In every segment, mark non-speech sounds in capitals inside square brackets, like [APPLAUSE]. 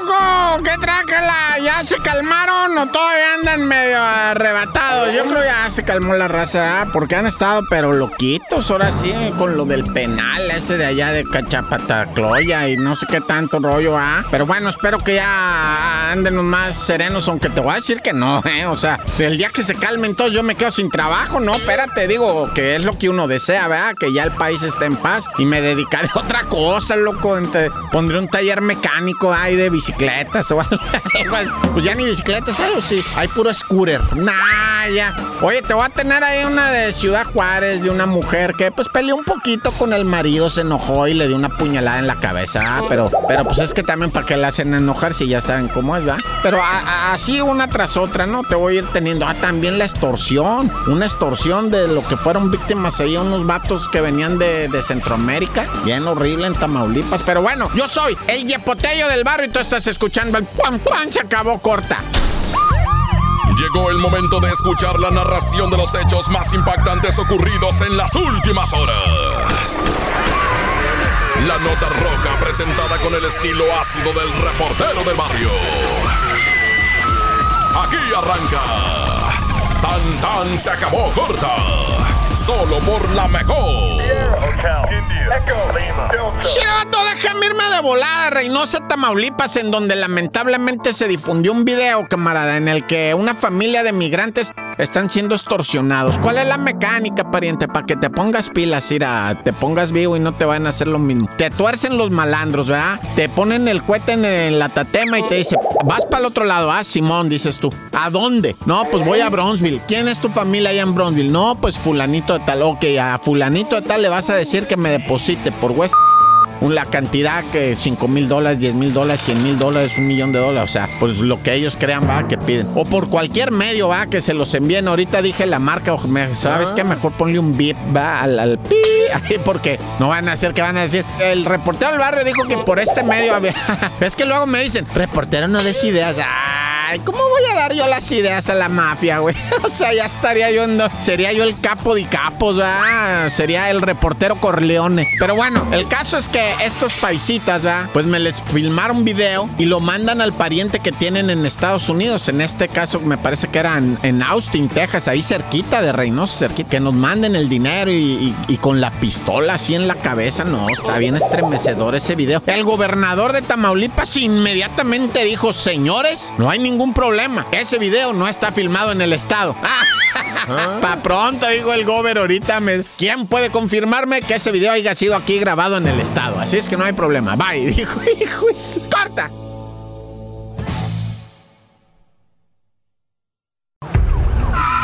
¿Qué, loco? ¿Qué trácala? ¿Ya se calmaron o todavía andan medio arrebatados? Yo creo ya se calmó la raza, ¿ah? porque han estado pero loquitos ahora sí, con lo del penal ese de allá de Cachapatacloya y no sé qué tanto rollo, ¿ah? Pero bueno, espero que ya anden más serenos, aunque te voy a decir que no, [LAUGHS] ¿eh? O sea, el día que se calmen todos yo me quedo sin trabajo, ¿no? Espérate, digo que es lo que uno desea, ¿verdad? Que ya el país esté en paz y me dedicaré a otra cosa, loco. Pondré un taller mecánico, ahí de bicicletas o algo. [LAUGHS] Pues, ya ni bicicletas hay, o sí. Hay puro scooter. Nah, ya. Oye, te voy a tener ahí una de Ciudad Juárez, de una mujer que pues peleó un poquito con el marido, se enojó y le dio una puñalada en la cabeza. Ah, pero, pero pues es que también para que la hacen enojar si ya saben cómo es, ¿va? Pero así una tras otra, ¿no? Te voy a ir teniendo. Ah, también la extorsión. Una extorsión de lo que fueron víctimas ahí, unos vatos que venían de, de Centroamérica. Bien horrible en Tamaulipas. Pero bueno, yo soy el yepotello del barrio y tú estás escuchando el pan pan, se acabó corta. Llegó el momento de escuchar la narración de los hechos más impactantes ocurridos en las últimas horas. La nota roja presentada con el estilo ácido del reportero del barrio. Aquí arranca. Tan tan se acabó corta. Solo por la mejor. Chivato, déjame irme de volada Reynosa, Tamaulipas, en donde lamentablemente se difundió un video, camarada, en el que una familia de migrantes están siendo extorsionados. ¿Cuál es la mecánica, pariente? Para que te pongas pilas, ira, te pongas vivo y no te van a hacer lo mismo. Te tuercen los malandros, ¿verdad? Te ponen el cohete en, la tatema y te dice, vas para el otro lado, ah, Simón, dices tú. ¿A dónde? No, pues voy a Bronzeville. ¿Quién es tu familia allá en Bronzeville? No, pues fulanito de tal. Ok, a fulanito de tal le vas a decir que me deposite por West la cantidad que 5 mil dólares, 10 mil dólares, 100 mil dólares, un millón de dólares. O sea, pues lo que ellos crean, va, que piden. O por cualquier medio, va, que se los envíen. Ahorita dije la marca, ¿sabes qué? Mejor ponle un bip, va, al, al pi, [LAUGHS] porque no van a hacer que van a decir. El reportero del barrio dijo que por este medio había. [LAUGHS] es que luego me dicen, reportero no des ideas. Ay, ¿cómo voy a dar yo las ideas a la mafia, güey? [LAUGHS] O sea, ya estaría yo en... Sería yo el capo de capos, ¿verdad? Sería el reportero Corleone. Pero bueno, el caso es que estos paisitas, ¿verdad? Pues me les filmaron video y lo mandan al pariente que tienen en Estados Unidos. En este caso, me parece que era en, Austin, Texas, ahí cerquita de Reynosa, cerquita. Que nos manden el dinero y, y con la pistola así en la cabeza. No, está bien estremecedor ese video. El gobernador de Tamaulipas inmediatamente dijo, señores, no hay ningún problema. Ese video no está filmado en el estado. [LAUGHS] ¿Ah? Pa' pronto, dijo el gober ahorita. Me... ¿Quién puede confirmarme que ese video haya sido aquí grabado en el estado? Así es que no hay problema. Bye, [LAUGHS] dijo, hijo, corta.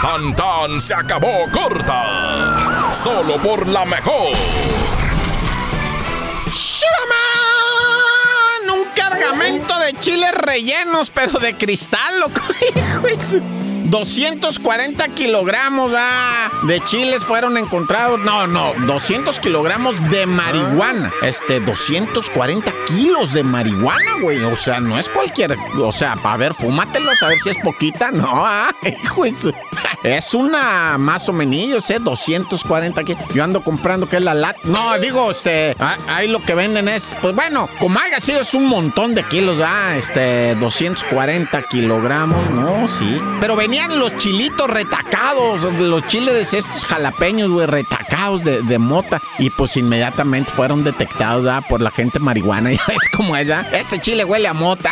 Tan tan se acabó corta. Solo por la mejor. Cargamento de chiles rellenos, pero de cristal, loco. [LAUGHS] 240 kilogramos de chiles fueron encontrados. No, no, 200 kilogramos de marihuana. Este, 240 kilos de marihuana, güey. O sea, no es cualquier. O sea, a ver, fúmatelos, a ver si es poquita. No, ah, hijo, es, una más o menos, ¿eh? 240 kilos. Yo ando comprando que es la lat. No, digo, este, ahí lo que venden es, pues bueno, como haya sido, es un montón de kilos, ¿verdad? Este, 240 kilogramos, no, sí. Pero venía los chilitos retacados, los chiles de estos jalapeños, güey, retacados de, mota. Y pues inmediatamente fueron detectados por la gente marihuana. [LAUGHS] Ya ves cómo es, ¿ya? Este chile huele a mota.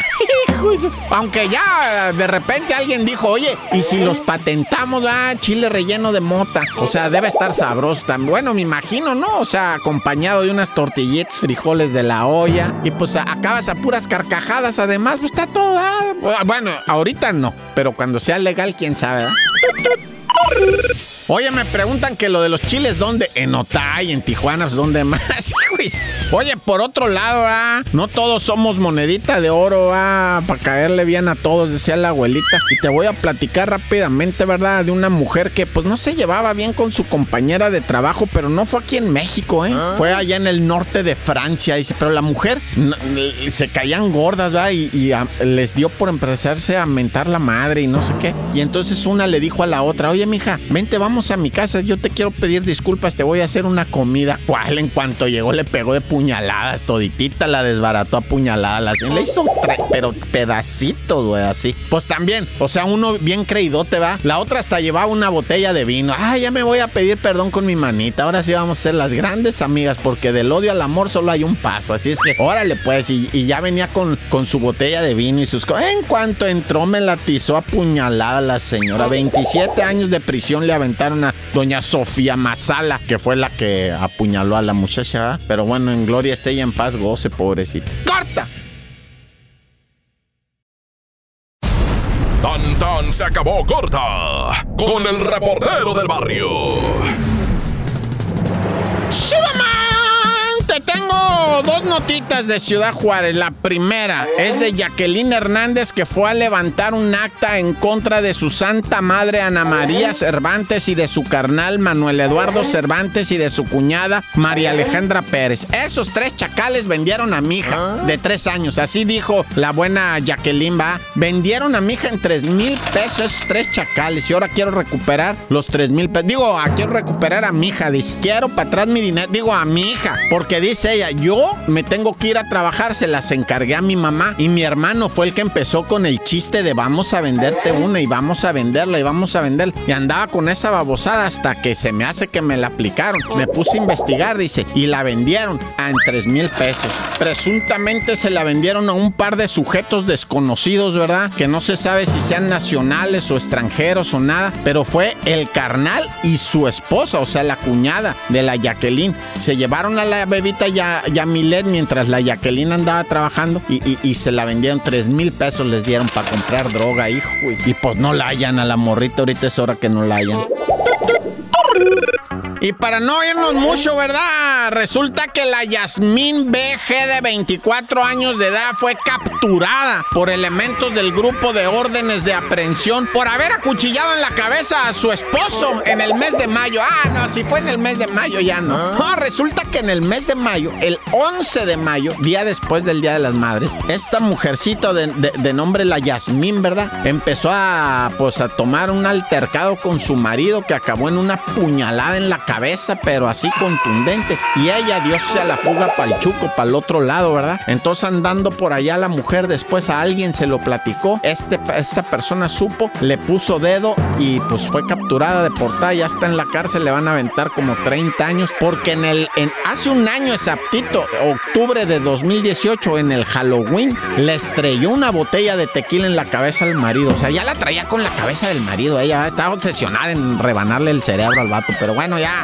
[LAUGHS] Aunque ya de repente alguien dijo, oye, ¿y si los patentamos, ah, chile relleno de mota? O sea, debe estar sabroso también. Bueno, me imagino, ¿no? O sea, acompañado de unas tortillitas, frijoles de la olla. Y pues acabas a puras carcajadas, además, pues está toda. Bueno, ahorita no, pero cuando sea legal quién sabe, Oye, me preguntan que lo de los chiles, ¿dónde? En Otay, en Tijuana, pues, ¿dónde más? [LAUGHS] Oye, por otro lado, ¿ah? no todos somos monedita de oro, ¿ah? para caerle bien a todos, decía la abuelita. Y te voy a platicar rápidamente, ¿verdad? De una mujer que pues no se llevaba bien con su compañera de trabajo, pero no fue aquí en México, ¿eh? Ah. Fue allá en el norte de Francia, dice, pero la mujer se caían gordas, ¿verdad? Y, les dio por empezarse a mentar la madre y no sé qué. Y entonces una le dijo a la otra, oye, mija, vente, vamos a mi casa, yo te quiero pedir disculpas, te voy a hacer una comida. ¿Cuál? En cuanto llegó le pegó de puñaladas, toditita la desbarató a puñaladas. Le hizo, pero pedacitos, güey, así. Pues también, o sea, uno bien creídote, va. La otra hasta llevaba una botella de vino. Ah, ya me voy a pedir perdón con mi manita. Ahora sí vamos a ser las grandes amigas, porque del odio al amor solo hay un paso. Así es que, órale, pues, y, ya venía con, con su botella de vino y sus cosas. En cuanto entró, me latizó a puñalada la señora. 27 años de prisión le aventaron a doña Sofía Mazala, que fue la que apuñaló a la muchacha. Pero bueno, en gloria esté y en paz goce, pobrecita. ¡Corta! Tan tan se acabó corta con el reportero del barrio. Te tengo dos notitas de Ciudad Juárez. La primera es de Jacqueline Hernández que fue a levantar un acta en contra de su santa madre Ana María Cervantes y de su carnal Manuel Eduardo Cervantes y de su cuñada María Alejandra Pérez. Esos tres chacales vendieron a mi hija ah. de tres años. Así dijo la buena Jacqueline, va. Vendieron a mi hija en tres mil pesos esos tres chacales y ahora quiero recuperar los tres mil pesos. Digo, ah, quiero recuperar a mi hija. Dice, quiero para atrás mi dinero. Digo, a mi hija. Porque dice ella, yo me tengo que ir a trabajar, se las encargué a mi mamá y mi hermano fue el que empezó con el chiste de vamos a venderte una y vamos a venderla y vamos a venderla. Y andaba con esa babosada hasta que se me hace que me la aplicaron. Me puse a investigar, dice, y la vendieron a en 3 mil pesos. Presuntamente se la vendieron a un par de sujetos desconocidos, ¿verdad? Que no se sabe si sean nacionales o extranjeros o nada, pero fue el carnal y su esposa, o sea, la cuñada de la Jacqueline. Se llevaron a la bebita ya, ya Milet mientras la Jacqueline andaba trabajando y, se la vendieron 3 mil pesos les dieron para comprar droga, hijo. Y pues no la hayan a la morrita, ahorita es hora que no la hayan. Y para no irnos mucho, ¿verdad? Resulta que la Yasmín BG de 24 años de edad fue capturada por elementos del grupo de órdenes de aprehensión por haber acuchillado en la cabeza a su esposo en el mes de mayo. Ah, no, si fue en el mes de mayo ya no. Ah. No, resulta que en el mes de mayo, el 11 de mayo, día después del Día de las Madres, esta mujercito de, nombre la Yasmín, ¿verdad? Empezó a, pues, a tomar un altercado con su marido que acabó en una puñalada en la cabeza cabeza, pero así contundente. Y ella dio a la fuga para el chuco, para el otro lado, ¿verdad? Entonces andando por allá la mujer, después a alguien se lo platicó. Este, esta persona supo, le puso dedo y pues fue capturada, deportada, ya está en la cárcel, le van a aventar como 30 años, porque en el, en, hace un año exactito, octubre de 2018, en el Halloween, le estrelló una botella de tequila en la cabeza al marido. O sea, ya la traía con la cabeza del marido. Ella estaba obsesionada en rebanarle el cerebro al vato. Pero bueno, ya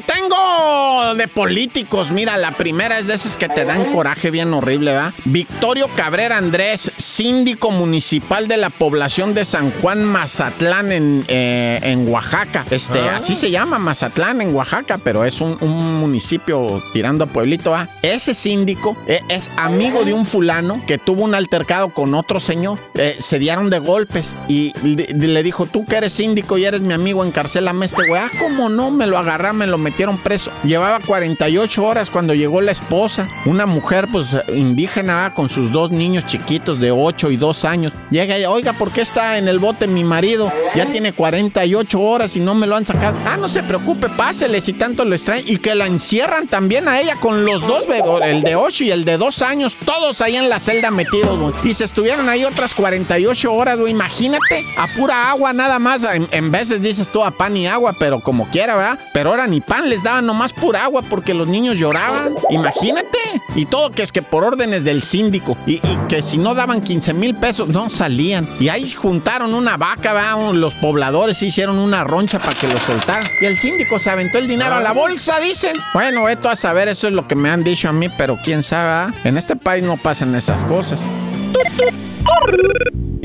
tengo de políticos. Mira, la primera es de esas que te dan coraje bien horrible, ¿va? Victorio Cabrera Andrés, síndico municipal de la población de San Juan Mazatlán en, eh, en Oaxaca. Este, ah. así se llama Mazatlán en Oaxaca, pero es un, municipio tirando a pueblito, ¿va? Ese síndico eh, es amigo de un fulano que tuvo un altercado con otro señor. Eh, se dieron de golpes y le, dijo, tú que eres síndico y eres mi amigo, encarcelame este güey. Ah, ¿cómo no? Me lo agarra, me lo metieron preso. Llevaba 48 horas cuando llegó la esposa, una mujer pues indígena con sus dos niños chiquitos de 8 y 2 años. Llega ella, oiga, ¿por qué está en el bote mi marido? Ya tiene 48 horas y no me lo han sacado. Ah, no se preocupe, pásele si tanto lo extraen. Y que la encierran también a ella con los dos, el de 8 y el de 2 años, todos ahí en la celda metidos, Y se estuvieron ahí otras 48 horas, güey. Imagínate, a pura agua nada más. En, veces dices tú a pan y agua, pero como quiera, ¿verdad? Pero ahora ni pan les daban nomás pura agua porque los niños lloraban. Imagínate. Y todo que es que por órdenes del síndico. Y, que si no daban 15 mil pesos, no salían. Y ahí juntaron una vaca, los pobladores hicieron una roncha para que lo soltaran. Y el síndico se aventó el dinero a la bolsa, dicen. Bueno, esto a saber, eso es lo que me han dicho a mí, pero quién sabe. En este país no pasan esas cosas.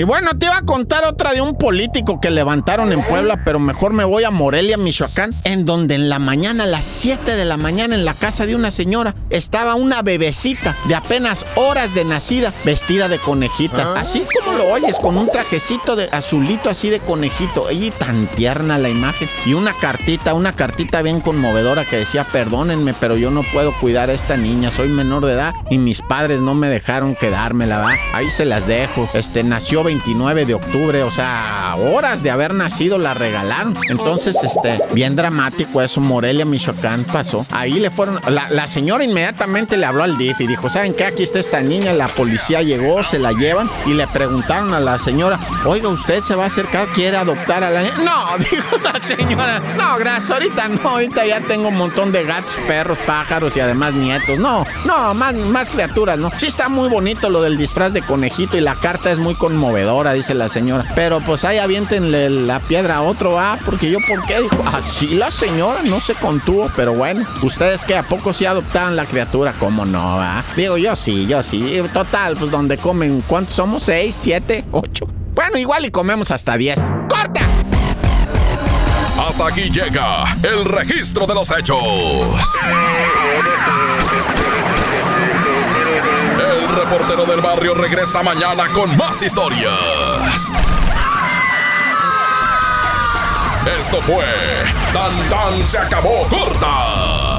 Y bueno, te iba a contar otra de un político que levantaron en Puebla, pero mejor me voy a Morelia, Michoacán, en donde en la mañana, a las 7 de la mañana, en la casa de una señora, estaba una bebecita de apenas horas de nacida, vestida de conejita. Ah. Así como lo oyes, con un trajecito de azulito así de conejito. Y tan tierna la imagen. Y una cartita, una cartita bien conmovedora que decía, perdónenme, pero yo no puedo cuidar a esta niña, soy menor de edad y mis padres no me dejaron quedármela, ¿va? Ahí se las dejo. Este, nació 29 de octubre, o sea, horas de haber nacido la regalaron. Entonces, este, bien dramático eso, Morelia, Michoacán pasó. Ahí le fueron, la, señora inmediatamente le habló al DIF y dijo, ¿saben qué? Aquí está esta niña, la policía llegó, se la llevan y le preguntaron a la señora, oiga, ¿usted se va a acercar, quiere adoptar a la niña? No, [LAUGHS] dijo la señora, no, gracias, ahorita no, ahorita ya tengo un montón de gatos, perros, pájaros y además nietos. No, no, más, más criaturas, ¿no? Sí está muy bonito lo del disfraz de conejito y la carta es muy conmovedora, dice la señora. Pero pues ahí aviéntenle la piedra a otro, ah, porque yo, ¿por qué? Dijo, así la señora no se contuvo, pero bueno, ustedes que a poco sí adoptaban la criatura, ¿cómo no, ah? Digo, yo sí, yo sí. Total, pues donde comen, ¿cuántos somos? ¿Seis, siete, ocho? Bueno, igual y comemos hasta diez. ¡Corta! Hasta aquí llega el registro de los hechos reportero del barrio regresa mañana con más historias. Esto fue Tan Tan se acabó corta